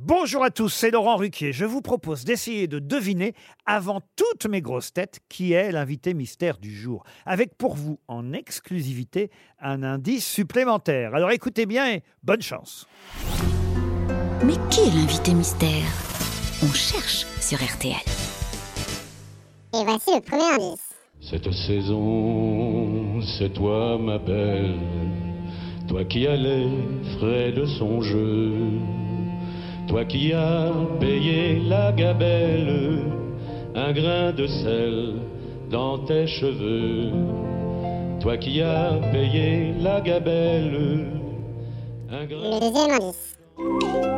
Bonjour à tous, c'est Laurent Ruquier. Je vous propose d'essayer de deviner, avant toutes mes grosses têtes, qui est l'invité mystère du jour. Avec pour vous, en exclusivité, un indice supplémentaire. Alors écoutez bien et bonne chance. Mais qui est l'invité mystère? On cherche sur RTL. Et voici le premier indice. Cette saison, c'est toi ma belle, toi qui as les frais de son jeu, toi qui as payé la gabelle, un grain de sel dans tes cheveux, toi qui as payé la gabelle, un grain...